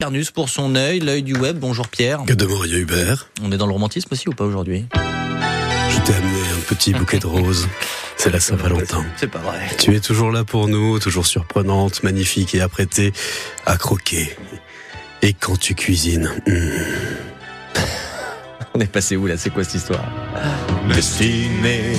Carnus pour son œil, l'œil du web. Bonjour Pierre. Que de Maria Hubert. On est dans le romantisme aussi ou pas aujourd'hui? Je t'ai amené un petit bouquet de roses. C'est la Saint-Valentin. C'est pas vrai. Tu es toujours là pour nous, toujours surprenante, magnifique et apprêtée à croquer. Et quand tu cuisines, hmm, On est passé où là? C'est quoi cette histoire? Destinés,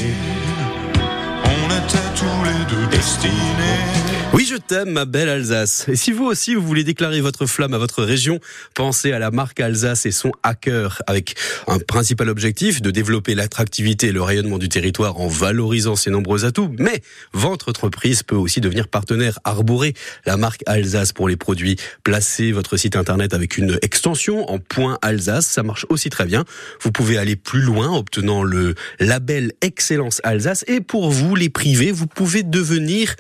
on était tous les deux destinés. Oui, je t'aime, ma belle Alsace. Et si vous aussi, vous voulez déclarer votre flamme à votre région, pensez à la marque Alsace et son hacker, avec un principal objectif de développer l'attractivité et le rayonnement du territoire en valorisant ses nombreux atouts. Mais votre entreprise peut aussi devenir partenaire arboré. La marque Alsace pour les produits. Placez votre site internet avec une extension en point Alsace. Ça marche aussi très bien. Vous pouvez aller plus loin en obtenant le label Excellence Alsace. Et pour vous, les privés, vous pouvez devenir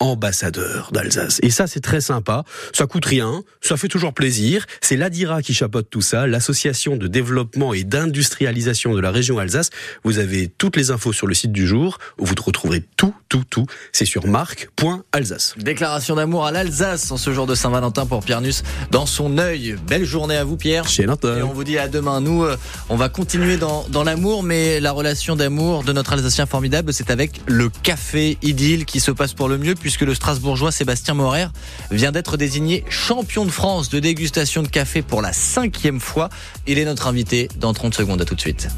ambassadeur d'Alsace. Et ça, c'est très sympa. Ça coûte rien. Ça fait toujours plaisir. C'est l'ADIRA qui chapeaute tout ça, l'association de développement et d'industrialisation de la région Alsace. Vous avez toutes les infos sur le site du jour où vous retrouverez tout, tout, tout. C'est sur marque.alsace. Déclaration d'amour à l'Alsace en ce jour de Saint-Valentin pour Pierre Nus dans son œil. Belle journée à vous Pierre. Chez Et Nantes. on vous dit à demain. Nous, euh, on va continuer dans, dans l'amour, mais la relation d'amour de notre Alsacien formidable, c'est avec le café idylle qui se passe pour le mieux, puisque le Strasbourgeois Sébastien Morer vient d'être désigné champion de France de dégustation de café pour la cinquième fois. Il est notre invité dans 30 secondes. À tout de suite.